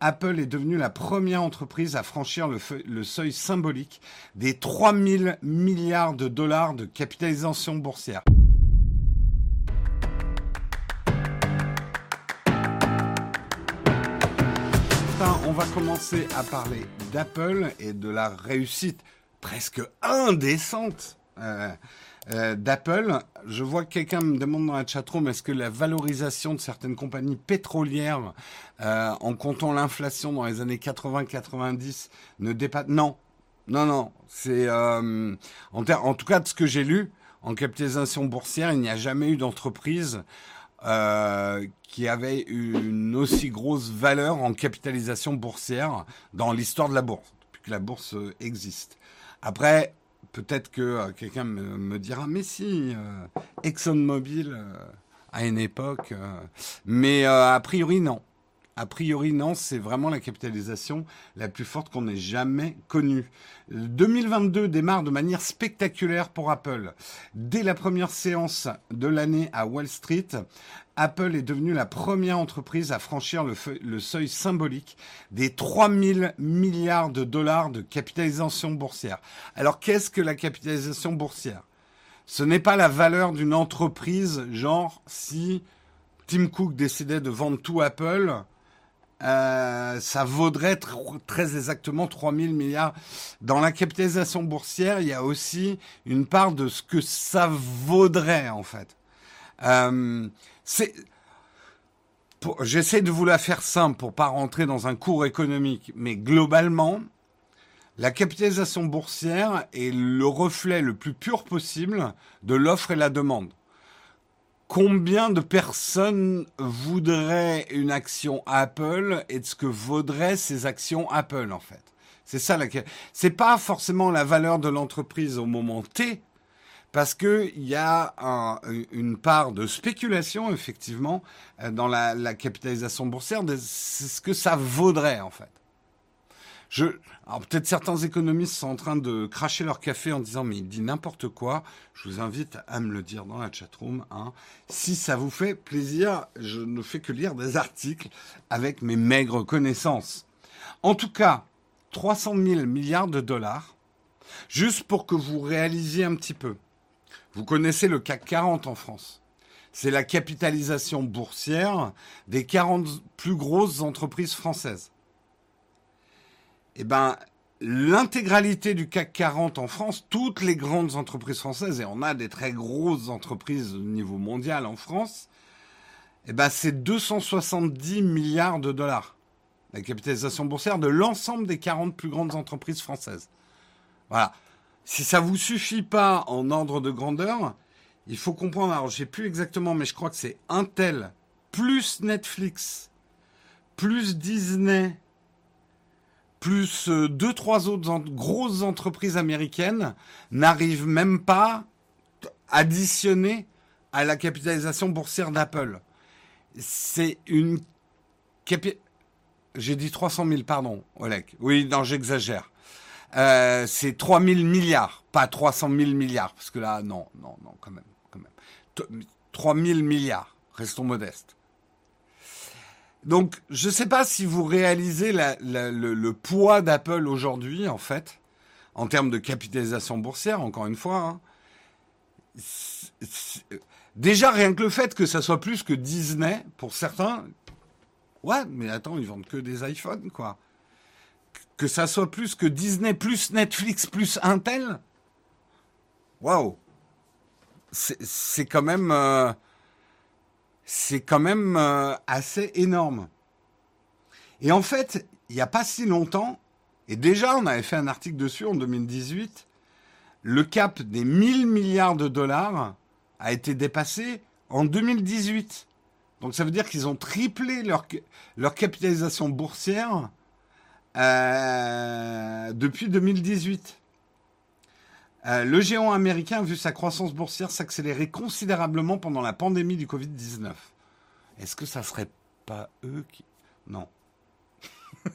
Apple est devenue la première entreprise à franchir le, seuil symbolique des 3000 milliards de dollars de capitalisation boursière. on va commencer à parler d'Apple et de la réussite presque indécente euh, euh, d'Apple. Je vois que quelqu'un me demande dans la chatroom est-ce que la valorisation de certaines compagnies pétrolières, euh, en comptant l'inflation dans les années 80-90, ne dépasse Non, non, non. C'est en, en tout cas de ce que j'ai lu en capitalisation boursière, il n'y a jamais eu d'entreprise qui avait une aussi grosse valeur en capitalisation boursière dans l'histoire de la bourse, depuis que la bourse existe. Après, peut-être que euh, quelqu'un me, dira, mais si, euh, ExxonMobil euh, à une époque, mais a priori non. A priori, non, c'est vraiment la capitalisation la plus forte qu'on ait jamais connue. 2022 démarre de manière spectaculaire pour Apple. Dès la première séance de l'année à Wall Street, Apple est devenue la première entreprise à franchir le, seuil symbolique des 3000 milliards de dollars de capitalisation boursière. Alors qu'est-ce que la capitalisation boursière? Ce n'est pas la valeur d'une entreprise, genre si Tim Cook décidait de vendre tout Apple, euh, ça vaudrait très exactement 3000 milliards. Dans la capitalisation boursière, il y a aussi une part de ce que ça vaudrait en fait. Euh, J'essaie de vous la faire simple pour pas rentrer dans un cours économique, mais globalement, la capitalisation boursière est le reflet le plus pur possible de l'offre et la demande combien de personnes voudraient une action Apple et de ce que vaudraient ces actions Apple en fait? C'est ça la c'est pas forcément la valeur de l'entreprise au moment T parce que il y a une part de spéculation effectivement dans la, la capitalisation boursière, c'est ce que ça vaudrait en fait. Je, alors peut-être certains économistes sont en train de cracher leur café en disant mais il dit n'importe quoi. Je vous invite à me le dire dans la chatroom. Hein. Si ça vous fait plaisir, je ne fais que lire des articles avec mes maigres connaissances. En tout cas, 300 000 milliards de dollars, juste pour que vous réalisiez un petit peu. Vous connaissez le CAC 40 en France. C'est la capitalisation boursière des 40 plus grosses entreprises françaises eh ben, l'intégralité du CAC 40 en France, toutes les grandes entreprises françaises, et on a des très grosses entreprises au niveau mondial en France, eh ben, c'est 270 milliards de dollars. La capitalisation boursière de l'ensemble des 40 plus grandes entreprises françaises. Voilà. Si ça vous suffit pas en ordre de grandeur, il faut comprendre, alors j'ai plus exactement, mais je crois que c'est Intel, plus Netflix, plus Disney, plus euh, deux, trois autres grosses entreprises américaines n'arrivent même pas additionnées à la capitalisation boursière d'Apple. C'est une J'ai dit 300 000, pardon, Oleg. Oui, non, j'exagère. Euh, c'est 3 000 milliards, pas 300 000 milliards, parce que là, non, non, non, quand même, quand même. 3 000 milliards, restons modestes. Donc, je ne sais pas si vous réalisez le, poids d'Apple aujourd'hui, en fait, en termes de capitalisation boursière, encore une fois. Hein. Déjà, rien que le fait que ça soit plus que Disney, pour certains, ouais, mais attends, ils vendent que des iPhones, quoi. Que ça soit plus que Disney, plus Netflix, plus Intel, waouh, c'est quand même... Euh, c'est quand même euh, assez énorme. Et en fait, il n'y a pas si longtemps, et déjà on avait fait un article dessus en 2018, le cap des 1000 milliards de dollars a été dépassé en 2018. Donc ça veut dire qu'ils ont triplé leur, capitalisation boursière euh, depuis 2018. Euh, le géant américain a vu sa croissance boursière s'accélérer considérablement pendant la pandémie du Covid-19. Est-ce que ça serait pas eux qui... Non.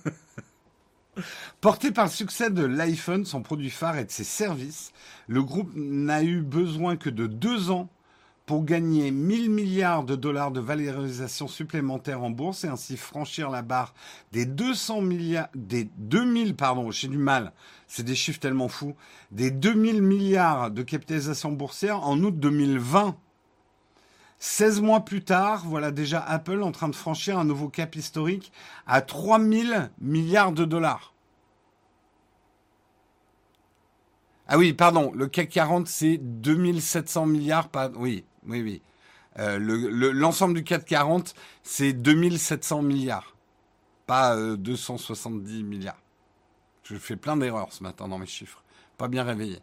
Porté par le succès de l'iPhone, son produit phare et de ses services, le groupe n'a eu besoin que de deux ans pour gagner 1000 milliards de dollars de valorisation supplémentaire en bourse et ainsi franchir la barre des 200 milliards, des 2000, pardon, j'ai du mal, c'est des chiffres tellement fous, des 2000 milliards de capitalisation boursière en août 2020. 16 mois plus tard, voilà déjà Apple en train de franchir un nouveau cap historique à 3000 milliards de dollars. Ah oui, pardon, le CAC 40, c'est 2700 milliards. Pas... Oui, oui, oui. Euh, l'ensemble du CAC 40, c'est 2700 milliards, pas 270 euh, milliards. Je fais plein d'erreurs ce matin dans mes chiffres. Pas bien réveillé.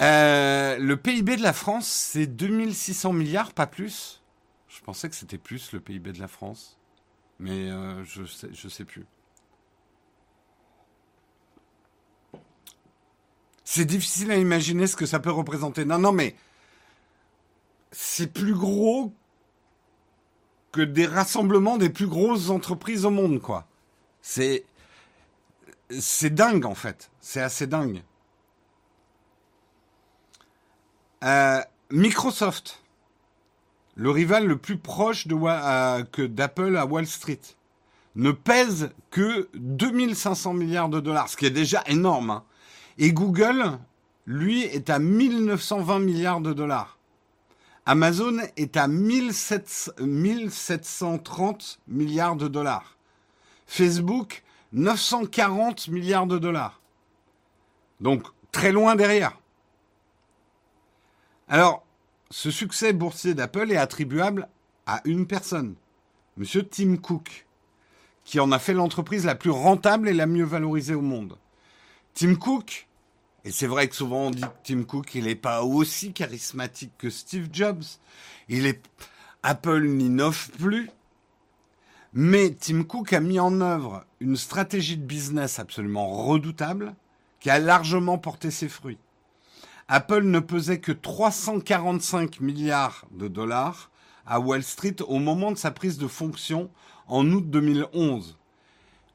Euh, le PIB de la France, c'est 2600 milliards, pas plus. Je pensais que c'était plus le PIB de la France. Mais je sais, je sais plus. C'est difficile à imaginer ce que ça peut représenter. Non, non, mais c'est plus gros que des rassemblements des plus grosses entreprises au monde, quoi. C'est c'est dingue en fait. C'est assez dingue. Euh, Microsoft, le rival le plus proche de, euh, d'Apple à Wall Street, ne pèse que 2500 milliards de dollars, ce qui est déjà énorme. Hein. Et Google, lui, est à 1920 milliards de dollars. Amazon est à 1730 milliards de dollars. Facebook, 940 milliards de dollars. Donc, très loin derrière. Alors, ce succès boursier d'Apple est attribuable à une personne, Monsieur Tim Cook, qui en a fait l'entreprise la plus rentable et la mieux valorisée au monde. Tim Cook, et c'est vrai que souvent on dit que Tim Cook, il n'est pas aussi charismatique que Steve Jobs. Il est Apple n'innove plus. Mais Tim Cook a mis en œuvre une stratégie de business absolument redoutable qui a largement porté ses fruits. Apple ne pesait que 345 milliards de dollars à Wall Street au moment de sa prise de fonction en août 2011.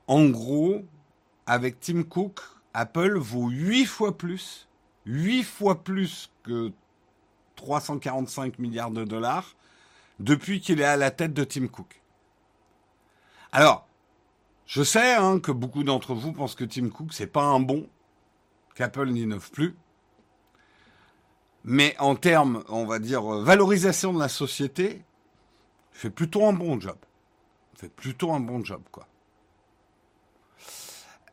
En gros, avec Tim Cook, Apple vaut 8 fois plus, 8 fois plus que 345 milliards de dollars depuis qu'il est à la tête de Tim Cook. Alors, je sais hein, que beaucoup d'entre vous pensent que Tim Cook c'est pas un bon, qu'Apple n'innove plus. Mais en termes, on va dire, valorisation de la société, fait plutôt un bon job. Fait plutôt un bon job, quoi.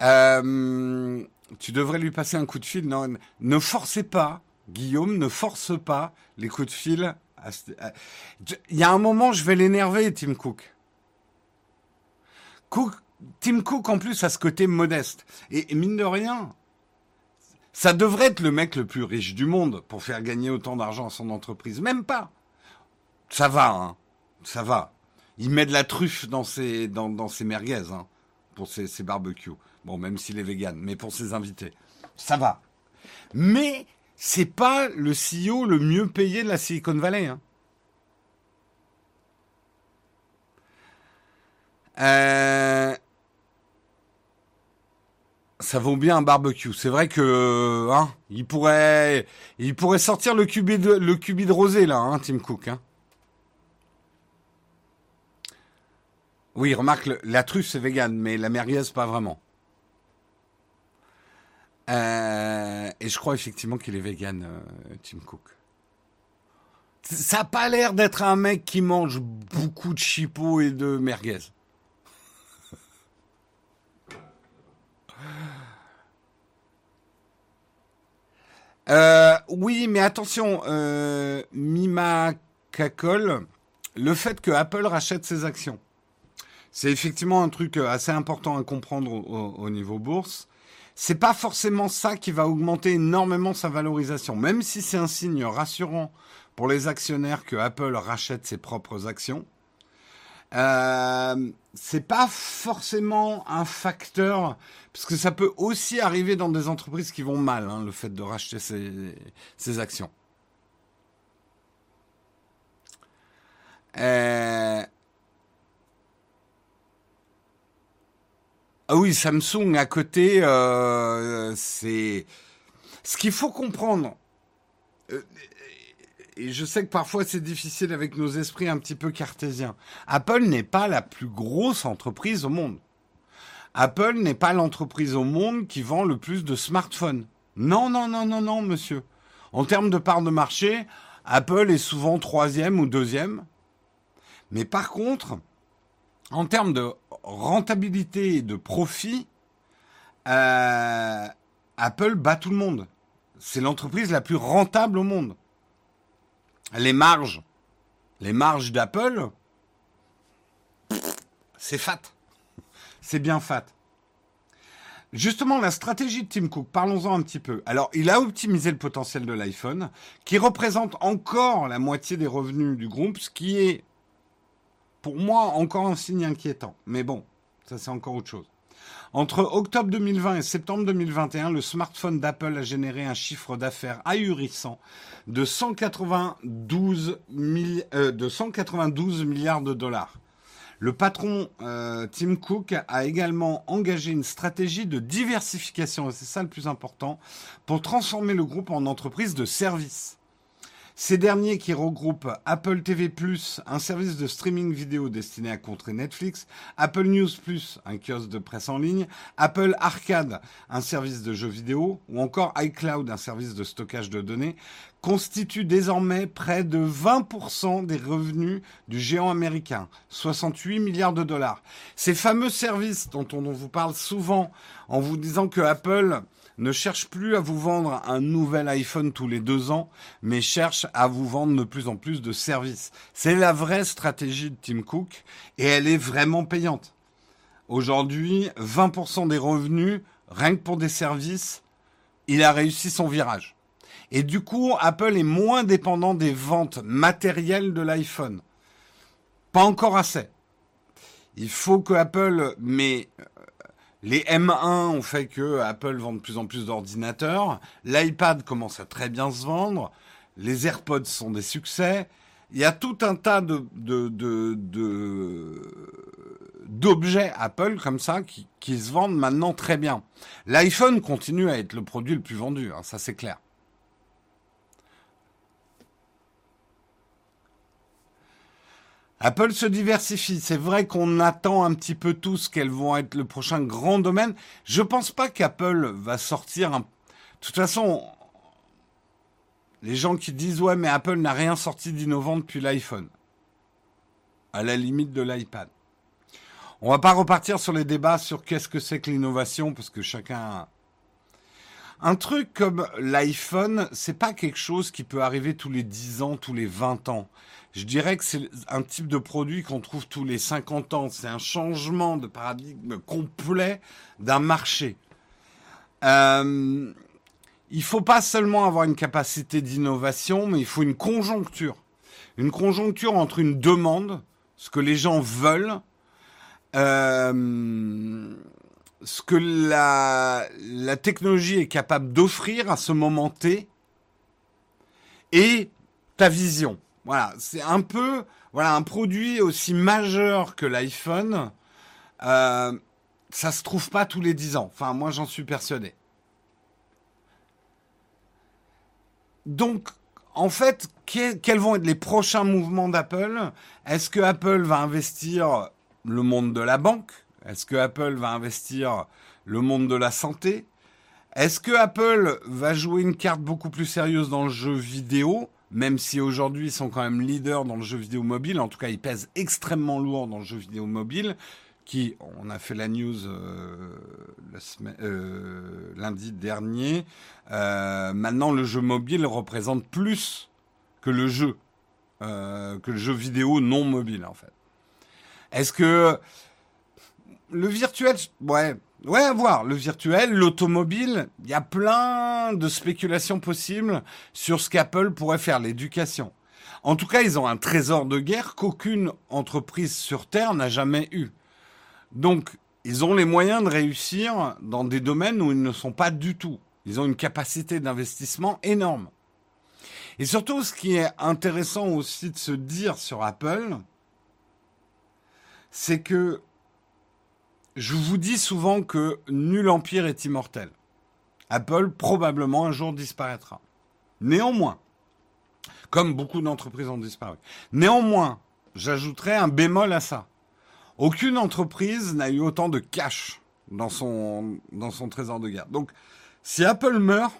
Euh, tu devrais lui passer un coup de fil. Non, ne forcez pas, Guillaume, ne force pas les coups de fil. Il y a un moment, je vais l'énerver, Tim Cook. Tim Cook, en plus, a ce côté modeste. Et, mine de rien, ça devrait être le mec le plus riche du monde pour faire gagner autant d'argent à son entreprise. Même pas. Ça va, hein. Ça va. Il met de la truffe dans ses, dans, ses merguez, hein, pour ses barbecues. Bon, même s'il est vegan, mais pour ses invités. Ça va. Mais c'est pas le CEO le mieux payé de la Silicon Valley. Hein. Euh, ça vaut bien un barbecue. C'est vrai que hein, il pourrait, sortir le cubi de, le rosé là, hein, Tim Cook. Hein. Oui, remarque, la truffe c'est vegan, mais la merguez pas vraiment. Euh, et je crois effectivement qu'il est vegan, euh, Tim Cook. Ça n'a pas l'air d'être un mec qui mange beaucoup de chipots et de merguez. Euh, oui, mais attention, Mima Kakol, le fait que Apple rachète ses actions, c'est effectivement un truc assez important à comprendre au niveau bourse c'est pas forcément ça qui va augmenter énormément sa valorisation. Même si c'est un signe rassurant pour les actionnaires que Apple rachète ses propres actions, euh, c'est pas forcément un facteur, parce que ça peut aussi arriver dans des entreprises qui vont mal, hein, le fait de racheter ses, actions. Euh, Ah oui, Samsung à côté, euh, c'est ce qu'il faut comprendre. euh, et je sais que parfois c'est difficile avec nos esprits un petit peu cartésiens. Apple n'est pas la plus grosse entreprise au monde. Apple n'est pas l'entreprise au monde qui vend le plus de smartphones. Non, non, non, non, non, monsieur. En termes de part de marché, Apple est souvent troisième ou deuxième. Mais par contre, en termes de rentabilité et de profit, euh, Apple bat tout le monde. C'est l'entreprise la plus rentable au monde. Les marges, les marges d'Apple, c'est fat. C'est bien fat. Justement, la stratégie de Tim Cook, parlons-en un petit peu. Alors, il a optimisé le potentiel de l'iPhone, qui représente encore la moitié des revenus du groupe, ce qui est, pour moi, encore un signe inquiétant. Mais bon, ça c'est encore autre chose. Entre octobre 2020 et septembre 2021, le smartphone d'Apple a généré un chiffre d'affaires ahurissant de 192, euh, de 192 milliards de dollars. Le patron euh, Tim Cook a également engagé une stratégie de diversification, et c'est ça le plus important, pour transformer le groupe en entreprise de service. Ces derniers qui regroupent Apple TV+, un service de streaming vidéo destiné à contrer Netflix, Apple News+, un kiosque de presse en ligne, Apple Arcade, un service de jeux vidéo, ou encore iCloud, un service de stockage de données, constituent désormais près de 20% des revenus du géant américain, 68 milliards de dollars. Ces fameux services dont on vous parle souvent en vous disant que Apple ne cherche plus à vous vendre un nouvel iPhone tous les deux ans, mais cherche à vous vendre de plus en plus de services. C'est la vraie stratégie de Tim Cook et elle est vraiment payante. Aujourd'hui, 20% des revenus, rien que pour des services, il a réussi son virage. Et du coup, Apple est moins dépendant des ventes matérielles de l'iPhone. Pas encore assez. Il faut que Apple, mais les M1 ont fait que Apple vend de plus en plus d'ordinateurs. L'iPad commence à très bien se vendre. Les AirPods sont des succès. Il y a tout un tas de, d'objets Apple comme ça qui, se vendent maintenant très bien. L'iPhone continue à être le produit le plus vendu, hein, ça c'est clair. Apple se diversifie. C'est vrai qu'on attend un petit peu tous qu'elles vont être le prochain grand domaine. Je pense pas qu'Apple va sortir un... De toute façon, les gens qui disent ouais mais Apple n'a rien sorti d'innovant depuis l'iPhone. À la limite de l'iPad. On va pas repartir sur les débats sur qu'est-ce que c'est que l'innovation parce que chacun un truc comme l'iPhone, c'est pas quelque chose qui peut arriver tous les 10 ans, tous les 20 ans. Je dirais que c'est un type de produit qu'on trouve tous les 50 ans. C'est un changement de paradigme complet d'un marché. Euh, il faut pas seulement avoir une capacité d'innovation, mais il faut une conjoncture. Une conjoncture entre une demande, ce que les gens veulent, euh, ce que la, la technologie est capable d'offrir à ce moment T et ta vision. Voilà, c'est un peu voilà un produit aussi majeur que l'iPhone. Euh, ça se trouve pas tous les 10 ans. Enfin, moi, j'en suis persuadé. Donc, en fait, quels vont être les prochains mouvements d'Apple? Est-ce que Apple va investir le monde de la banque? Est-ce que Apple va investir le monde de la santé? Est-ce que Apple va jouer une carte beaucoup plus sérieuse dans le jeu vidéo? Même si aujourd'hui ils sont quand même leaders dans le jeu vidéo mobile, en tout cas ils pèsent extrêmement lourd dans le jeu vidéo mobile, qui, on a fait la news euh, euh, lundi dernier, euh, maintenant le jeu mobile représente plus que le jeu, que le jeu vidéo non mobile en fait. Est-ce que le virtuel, ouais, ouais, à voir. Le virtuel, l'automobile, il y a plein de spéculations possibles sur ce qu'Apple pourrait faire, l'éducation. En tout cas, ils ont un trésor de guerre qu'aucune entreprise sur Terre n'a jamais eu. Donc, ils ont les moyens de réussir dans des domaines où ils ne sont pas du tout. Ils ont une capacité d'investissement énorme. Et surtout, ce qui est intéressant aussi de se dire sur Apple, c'est que je vous dis souvent que nul empire est immortel. Apple probablement un jour disparaîtra. Néanmoins, Comme beaucoup d'entreprises ont disparu. Néanmoins, j'ajouterais un bémol à ça. Aucune entreprise n'a eu autant de cash dans son, trésor de guerre. Donc, si Apple meurt,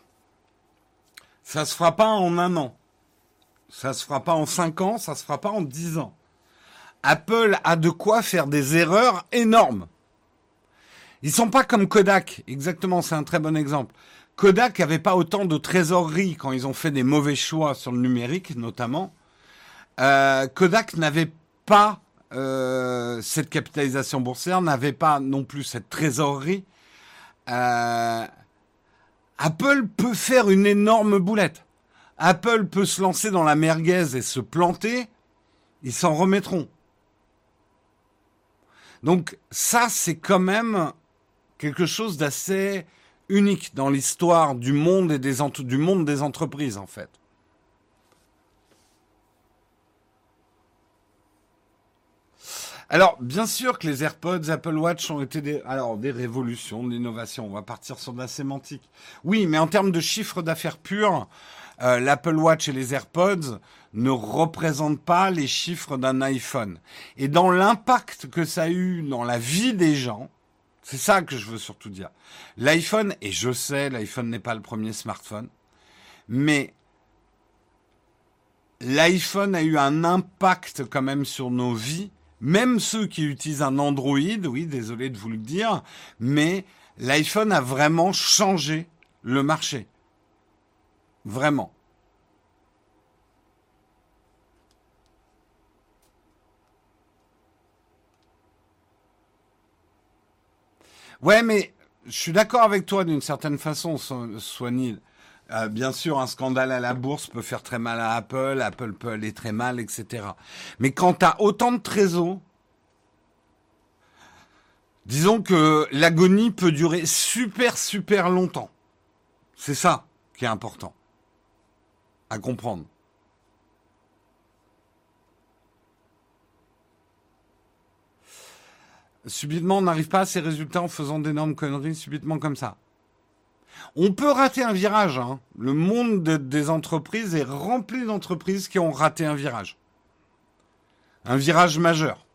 ça se fera pas en un an. Ça se fera pas en cinq ans, ça se fera pas en dix ans. Apple a de quoi faire des erreurs énormes. Ils sont pas comme Kodak, exactement, c'est un très bon exemple. Kodak avait pas autant de trésorerie quand ils ont fait des mauvais choix sur le numérique, notamment. Euh, Kodak n'avait pas euh, cette capitalisation boursière, n'avait pas non plus cette trésorerie. Euh, Apple peut faire une énorme boulette. Apple peut se lancer dans la merguez et se planter. Ils s'en remettront. Donc ça, c'est quand même quelque chose d'assez unique dans l'histoire du monde et des du monde des entreprises en fait. Alors, bien sûr que les AirPods, Apple Watch ont été des, alors, des révolutions, d'innovation. On va partir sur de la sémantique. Oui, mais en termes de chiffre d'affaires pur, euh, l'Apple Watch et les AirPods ne représentent pas les chiffres d'un iPhone. Et dans l'impact que ça a eu dans la vie des gens, c'est ça que je veux surtout dire. L'iPhone, et je sais, l'iPhone n'est pas le premier smartphone, mais l'iPhone a eu un impact quand même sur nos vies, même ceux qui utilisent un Android, oui, désolé de vous le dire, mais l'iPhone a vraiment changé le marché. Vraiment. Ouais, mais je suis d'accord avec toi d'une certaine façon, Soigny. Euh, bien sûr, un scandale à la bourse peut faire très mal à Apple, Apple peut aller très mal, etc. Mais quand tu as autant de trésors, disons que l'agonie peut durer super, super longtemps. C'est ça qui est important à comprendre. Subitement, on n'arrive pas à ces résultats en faisant d'énormes conneries subitement comme ça. On peut rater un virage. Hein. Le monde des entreprises est rempli d'entreprises qui ont raté un virage. Un virage majeur.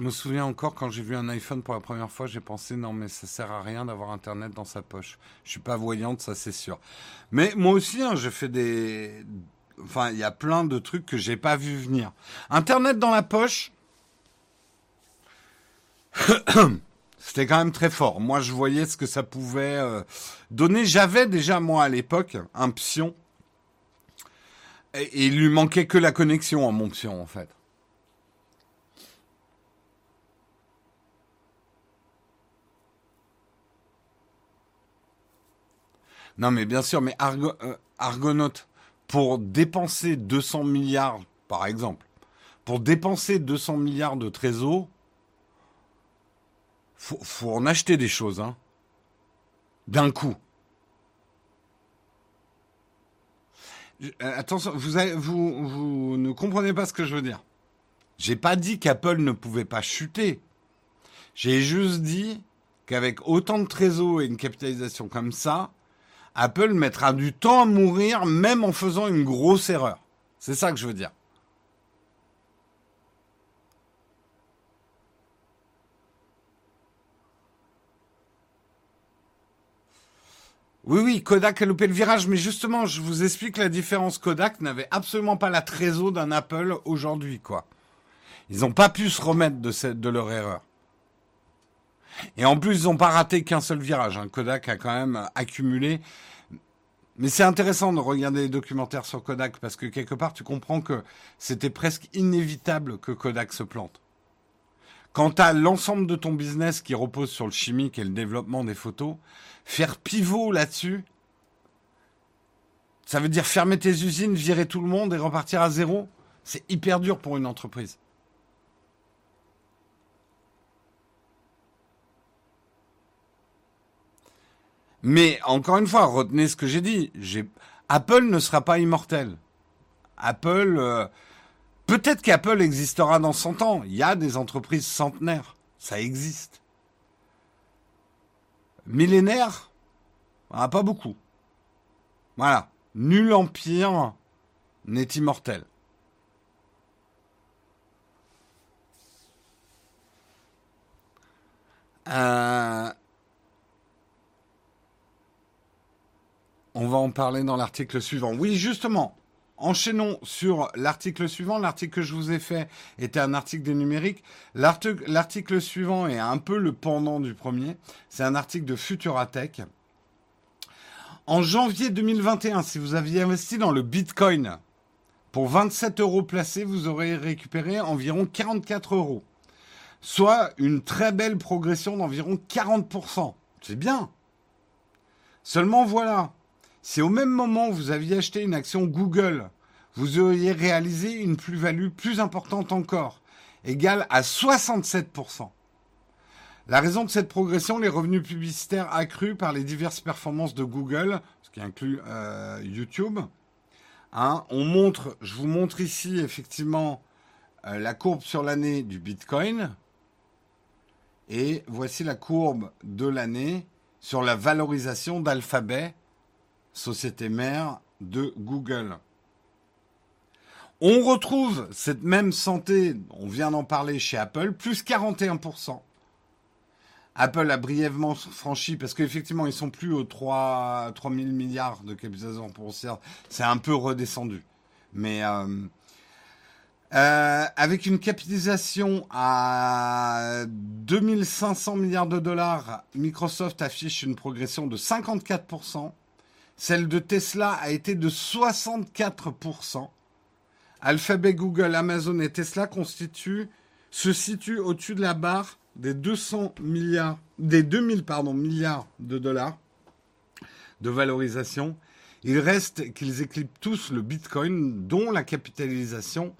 Je me souviens encore quand j'ai vu un iPhone pour la première fois, j'ai pensé non mais ça sert à rien d'avoir Internet dans sa poche. Je suis pas voyante, ça c'est sûr. Mais moi aussi, hein, j'ai fait des, enfin il y a plein de trucs que j'ai pas vu venir. Internet dans la poche, c'était quand même très fort. Moi, je voyais ce que ça pouvait euh, donner. J'avais déjà moi à l'époque un pion et, et il lui manquait que la connexion à mon pion en fait. Non, mais bien sûr, mais Argo, euh, Argonaut, pour dépenser 200 milliards, par exemple, pour dépenser 200 milliards de trésors, faut, faut en acheter des choses, hein. D'un coup. Euh, attention, vous, vous, vous ne comprenez pas ce que je veux dire. J'ai pas dit qu'Apple ne pouvait pas chuter. J'ai juste dit qu'avec autant de trésors et une capitalisation comme ça, Apple mettra du temps à mourir même en faisant une grosse erreur. C'est ça que je veux dire. Oui, oui, Kodak a loupé le virage, mais justement, je vous explique la différence. Kodak n'avait absolument pas la trésor d'un Apple aujourd'hui, quoi. Ils n'ont pas pu se remettre de, de leur erreur. Et en plus, ils n'ont pas raté qu'un seul virage. Hein. Kodak a quand même accumulé. Mais c'est intéressant de regarder les documentaires sur Kodak parce que quelque part, tu comprends que c'était presque inévitable que Kodak se plante. Quant à l'ensemble de ton business qui repose sur le chimique et le développement des photos, faire pivot là-dessus, ça veut dire fermer tes usines, virer tout le monde et repartir à zéro. C'est hyper dur pour une entreprise. Mais encore une fois, retenez ce que j'ai dit. Apple ne sera pas immortel. Apple, euh, Peut-être qu'Apple existera dans 100 ans. Il y a des entreprises centenaires. Ça existe. Millénaire ah, Pas beaucoup. Voilà. Nul empire n'est immortel. Euh, on va en parler dans l'article suivant. Oui, justement, enchaînons sur l'article suivant. L'article que je vous ai fait était un article des numériques. L'article suivant est un peu le pendant du premier. C'est un article de Futuratech. En janvier 2021, si vous aviez investi dans le Bitcoin, pour 27 euros placés, vous aurez récupéré environ 44 euros soit une très belle progression d'environ 40%. C'est bien. Seulement voilà, si au même moment vous aviez acheté une action Google, vous auriez réalisé une plus-value plus importante encore, égale à 67%. La raison de cette progression, les revenus publicitaires accrus par les diverses performances de Google, ce qui inclut euh, YouTube. Hein, on montre, je vous montre ici effectivement euh, la courbe sur l'année du Bitcoin. Et voici la courbe de l'année sur la valorisation d'Alphabet, société mère de Google. On retrouve cette même santé, on vient d'en parler chez Apple, plus 41%. Apple a brièvement franchi, parce qu'effectivement, ils sont plus aux 3, 000 milliards de capitalisation boursière. C'est un peu redescendu. Mais euh, euh, avec une capitalisation à 2500 milliards de dollars, Microsoft affiche une progression de 54%. Celle de Tesla a été de 64%. Alphabet, Google, Amazon et Tesla constituent, se situent au-dessus de la barre des 200 milliards, des 2000 pardon, milliards de dollars de valorisation. Il reste qu'ils éclipsent tous le Bitcoin, dont la capitalisation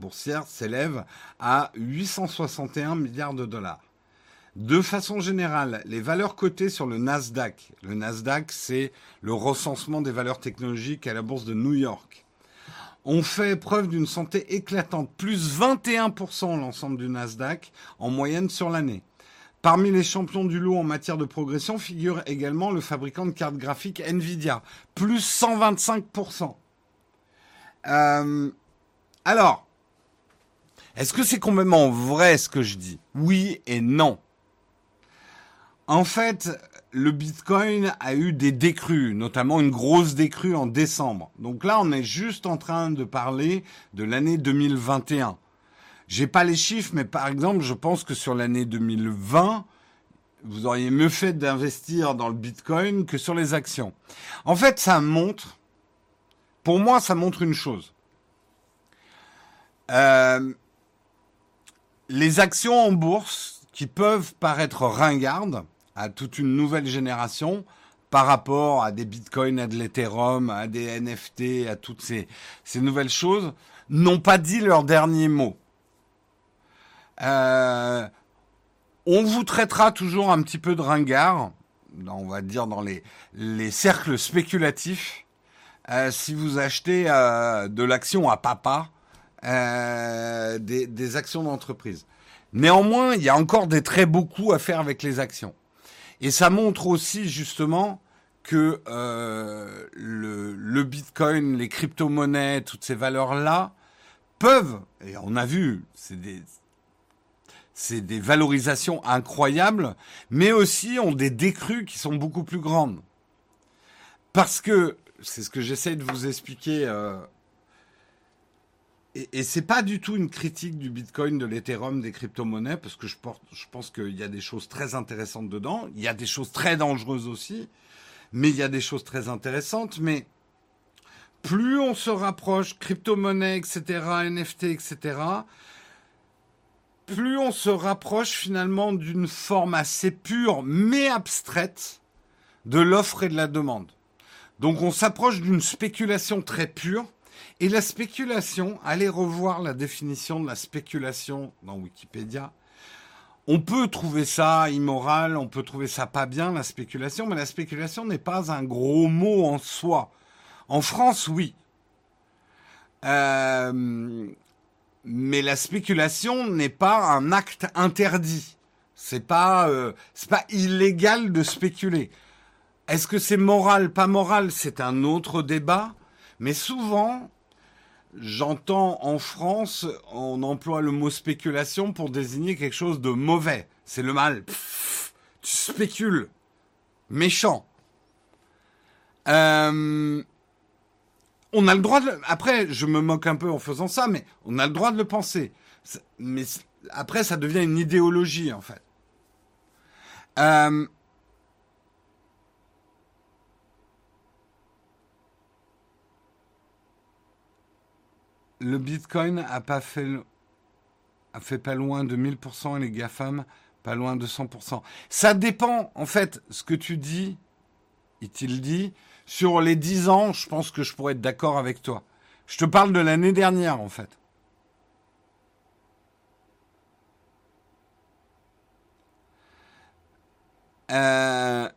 boursière s'élève à 861 milliards de dollars. De façon générale, les valeurs cotées sur le Nasdaq, le Nasdaq c'est le recensement des valeurs technologiques à la bourse de New York, ont fait preuve d'une santé éclatante, plus 21% l'ensemble du Nasdaq en moyenne sur l'année. Parmi les champions du lot en matière de progression figure également le fabricant de cartes graphiques Nvidia, plus 125%. Euh, alors, est-ce que c'est complètement vrai ce que je dis? Oui et non. En fait, le Bitcoin a eu des décrues, notamment une grosse décrue en décembre. Donc là, on est juste en train de parler de l'année 2021. J'ai pas les chiffres, mais par exemple, je pense que sur l'année 2020, vous auriez mieux fait d'investir dans le Bitcoin que sur les actions. En fait, ça montre, pour moi, ça montre une chose. Euh, les actions en bourse qui peuvent paraître ringardes à toute une nouvelle génération par rapport à des bitcoins, à de l'Ethereum, à des NFT, à toutes ces, nouvelles choses, n'ont pas dit leur dernier mot. Euh, on vous traitera toujours un petit peu de ringard, on va dire dans les, les cercles spéculatifs, euh, si vous achetez euh, de l'action à papa des, actions d'entreprise. Néanmoins, il y a encore des très beaux coups à faire avec les actions. Et ça montre aussi justement que euh, le, Bitcoin, les crypto-monnaies, toutes ces valeurs-là peuvent, et on a vu, c'est des, c'est des valorisations incroyables, mais aussi ont des décrues qui sont beaucoup plus grandes. Parce que, c'est ce que j'essaie de vous expliquer euh, et, et c'est pas du tout une critique du Bitcoin, de l'Ethereum, des crypto-monnaies, parce que je, pense qu'il y a des choses très intéressantes dedans. Il y a des choses très dangereuses aussi, mais il y a des choses très intéressantes. Mais plus on se rapproche, crypto-monnaie, etc., NFT, etc., plus on se rapproche finalement d'une forme assez pure, mais abstraite, de l'offre et de la demande. Donc on s'approche d'une spéculation très pure, et la spéculation, allez revoir la définition de la spéculation dans Wikipédia. On peut trouver ça immoral, on peut trouver ça pas bien, la spéculation, mais la spéculation n'est pas un gros mot en soi. En France, oui. Euh, mais la spéculation n'est pas un acte interdit. C'est pas, euh, c'est pas illégal de spéculer. Est-ce que c'est moral, pas moral? C'est un autre débat. Mais souvent, j'entends en France, on emploie le mot spéculation pour désigner quelque chose de mauvais. C'est le mal. tu spécules. Méchant. Euh, on a le droit de... Après, je me moque un peu en faisant ça, mais on a le droit de le penser. Mais après, ça devient une idéologie, en fait. Euh, le Bitcoin a pas fait, a fait pas loin de 1000% et les GAFAM pas loin de 100%. Ça dépend, en fait, ce que tu dis, il dit, sur les 10 ans, je pense que je pourrais être d'accord avec toi. Je te parle de l'année dernière, en fait. Euh...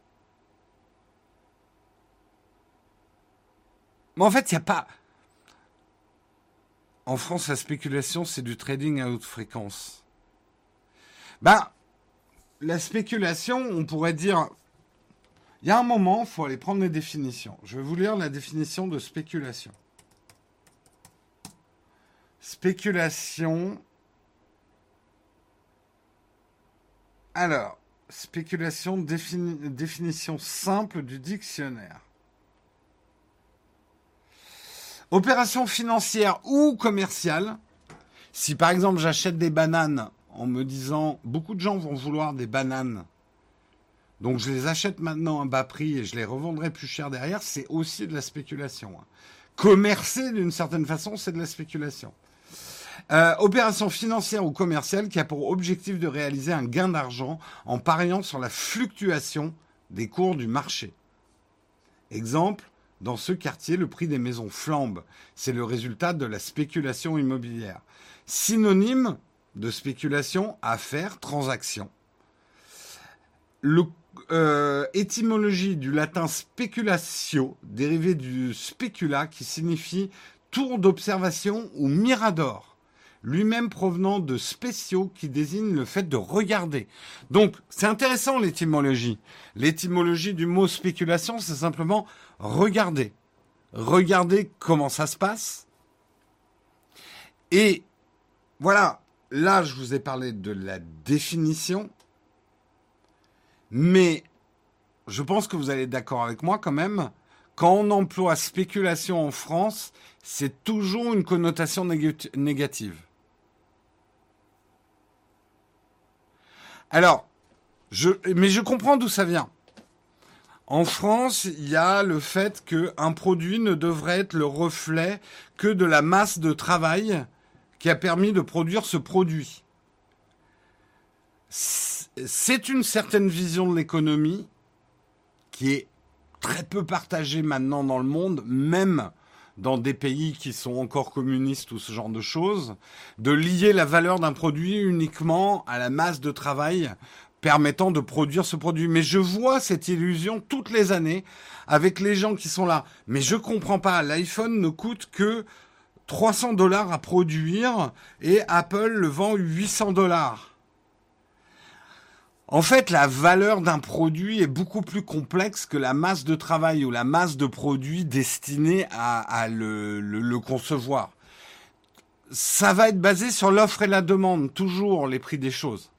Mais en fait, il n'y a pas... En France, la spéculation, c'est du trading à haute fréquence. Ben, la spéculation, on pourrait dire, il y a un moment, il faut aller prendre les définitions. Je vais vous lire la définition de spéculation. Spéculation. Alors, spéculation, définition simple du dictionnaire. Opération financière ou commerciale. Si par exemple j'achète des bananes en me disant beaucoup de gens vont vouloir des bananes, donc je les achète maintenant à bas prix et je les revendrai plus cher derrière, c'est aussi de la spéculation. Hein. Commercer d'une certaine façon, c'est de la spéculation. Euh, opération financière ou commerciale qui a pour objectif de réaliser un gain d'argent en pariant sur la fluctuation des cours du marché. Exemple, dans ce quartier, le prix des maisons flambe. C'est le résultat de la spéculation immobilière. Synonyme de spéculation, affaire, transaction. Le, euh, étymologie du latin speculatio, dérivé du specula, qui signifie tour d'observation ou mirador lui-même provenant de spéciaux qui désigne le fait de regarder. Donc, c'est intéressant l'étymologie. L'étymologie du mot spéculation, c'est simplement regarder. Regarder comment ça se passe. Et voilà, là, je vous ai parlé de la définition. Mais je pense que vous allez d'accord avec moi quand même. Quand on emploie spéculation en France, c'est toujours une connotation négative. Alors, je, mais je comprends d'où ça vient. En France, il y a le fait qu'un produit ne devrait être le reflet que de la masse de travail qui a permis de produire ce produit. C'est une certaine vision de l'économie qui est très peu partagée maintenant dans le monde, même dans des pays qui sont encore communistes ou ce genre de choses, de lier la valeur d'un produit uniquement à la masse de travail permettant de produire ce produit. Mais je vois cette illusion toutes les années avec les gens qui sont là. Mais je comprends pas, l'iPhone ne coûte que 300 dollars à produire et Apple le vend 800 dollars. En fait, la valeur d'un produit est beaucoup plus complexe que la masse de travail ou la masse de produits destinés à, le, concevoir. Ça va être basé sur l'offre et la demande, toujours les prix des choses.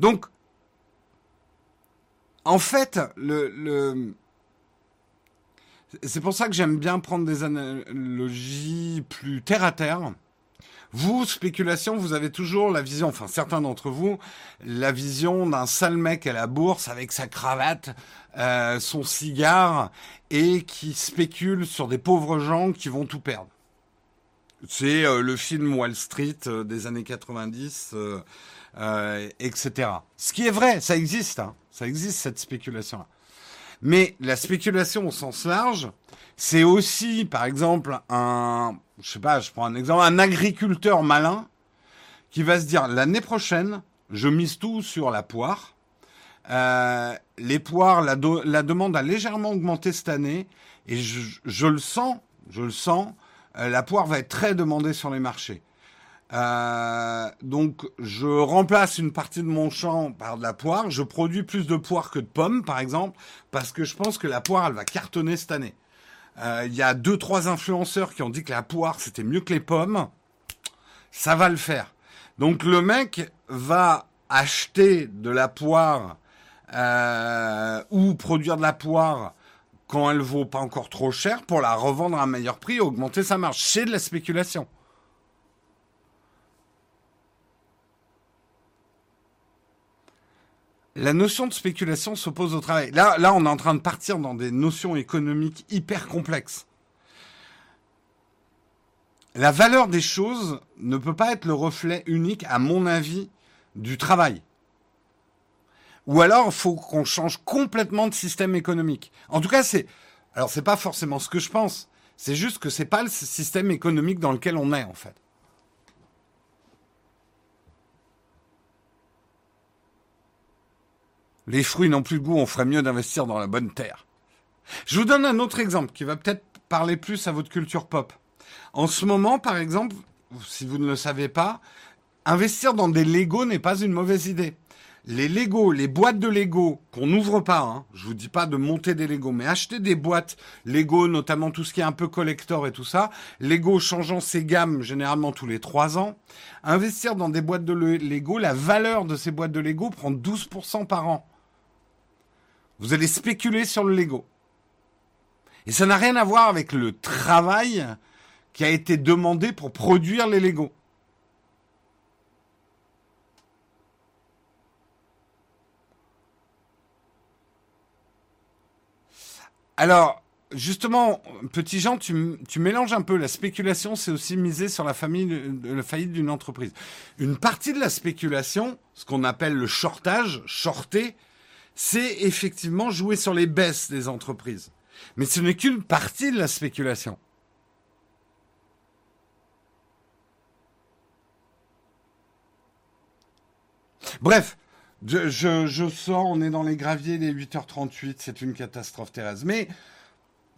Donc, en fait, le, c'est pour ça que j'aime bien prendre des analogies plus terre à terre. Vous, spéculation, vous avez toujours la vision, enfin certains d'entre vous, la vision d'un sale mec à la bourse avec sa cravate, euh, son cigare et qui spécule sur des pauvres gens qui vont tout perdre. C'est euh, le film Wall Street euh, des années 90, etc. Ce qui est vrai, ça existe, hein. ça existe cette spéculation-là. Mais la spéculation au sens large, c'est aussi, par exemple, un, je sais pas, je prends un exemple, un agriculteur malin qui va se dire l'année prochaine, je mise tout sur la poire. Euh, les poires, la, demande a légèrement augmenté cette année et je, le sens je le sens. Euh, la poire va être très demandée sur les marchés. Euh, donc, je remplace une partie de mon champ par de la poire. Je produis plus de poire que de pommes, par exemple, parce que je pense que la poire, elle va cartonner cette année. Euh, il y a deux, trois influenceurs qui ont dit que la poire, c'était mieux que les pommes. Ça va le faire. Donc, le mec va acheter de la poire euh, ou produire de la poire quand elle vaut pas encore trop cher pour la revendre à un meilleur prix, augmenter sa marge. C'est de la spéculation. La notion de spéculation s'oppose au travail. Là, on est en train de partir dans des notions économiques hyper complexes. La valeur des choses ne peut pas être le reflet unique, à mon avis, du travail. Ou alors, il faut qu'on change complètement de système économique. En tout cas, c'est, alors c'est pas forcément ce que je pense. C'est juste que c'est pas le système économique dans lequel on est, en fait. Les fruits n'ont plus de goût, on ferait mieux d'investir dans la bonne terre. Je vous donne un autre exemple qui va peut-être parler plus à votre culture pop. En ce moment, par exemple, si vous ne le savez pas, investir dans des Lego n'est pas une mauvaise idée. Les Lego, les boîtes de Lego qu'on n'ouvre pas, hein, je vous dis pas de monter des Lego, mais acheter des boîtes Lego, notamment tout ce qui est un peu collector et tout ça. Lego changeant ses gammes généralement tous les trois ans. Investir dans des boîtes de Lego, la valeur de ces boîtes de Lego prend 12% par an. Vous allez spéculer sur le Lego. Et ça n'a rien à voir avec le travail qui a été demandé pour produire les Lego. Alors, justement, petit Jean, tu, mélanges un peu. La spéculation, c'est aussi miser sur la, famille, la faillite d'une entreprise. Une partie de la spéculation, ce qu'on appelle le shortage, shorter, c'est effectivement jouer sur les baisses des entreprises. Mais ce n'est qu'une partie de la spéculation. Bref, je, je, sors, on est dans les graviers, les 8h38, c'est une catastrophe terrestre. Mais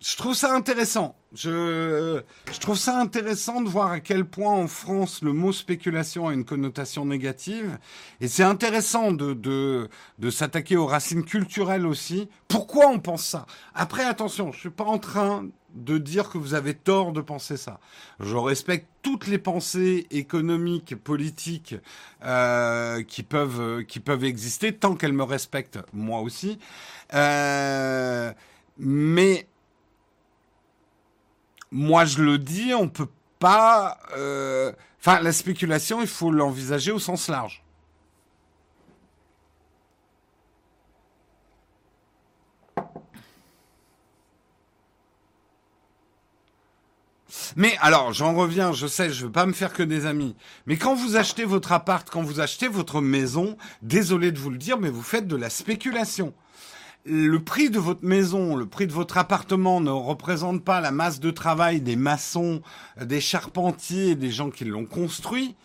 je trouve ça intéressant. Je, je trouve ça intéressant de voir à quel point en France le mot spéculation a une connotation négative. Et c'est intéressant de, de, de s'attaquer aux racines culturelles aussi. Pourquoi on pense ça? Après, attention, je suis pas en train de dire que vous avez tort de penser ça. Je respecte toutes les pensées économiques, politiques euh, qui peuvent qui peuvent exister tant qu'elles me respectent moi aussi. Euh, mais moi je le dis, on peut pas. Euh, enfin, la spéculation, il faut l'envisager au sens large. Mais alors, j'en reviens, je sais, je veux pas me faire que des amis. Mais quand vous achetez votre appart, quand vous achetez votre maison, désolé de vous le dire, mais vous faites de la spéculation le prix de votre maison, le prix de votre appartement ne représente pas la masse de travail des maçons, des charpentiers, des gens qui l'ont construit.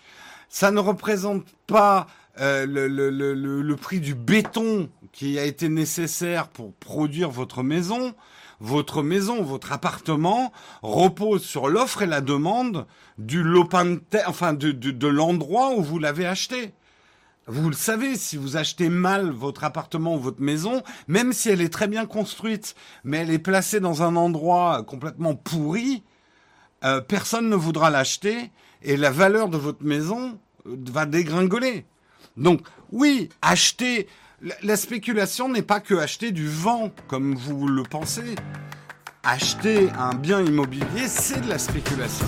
Ça ne représente pas euh, le, prix du béton qui a été nécessaire pour produire votre maison. Votre maison, votre appartement repose sur l'offre et la demande du lopin enfin de, de l'endroit où vous l'avez acheté. Vous le savez, si vous achetez mal votre appartement ou votre maison, même si elle est très bien construite, mais elle est placée dans un endroit complètement pourri, euh, personne ne voudra l'acheter et la valeur de votre maison euh, va dégringoler. Donc oui, acheter, la spéculation n'est pas que acheter du vent comme vous le pensez. Acheter un bien immobilier, c'est de la spéculation.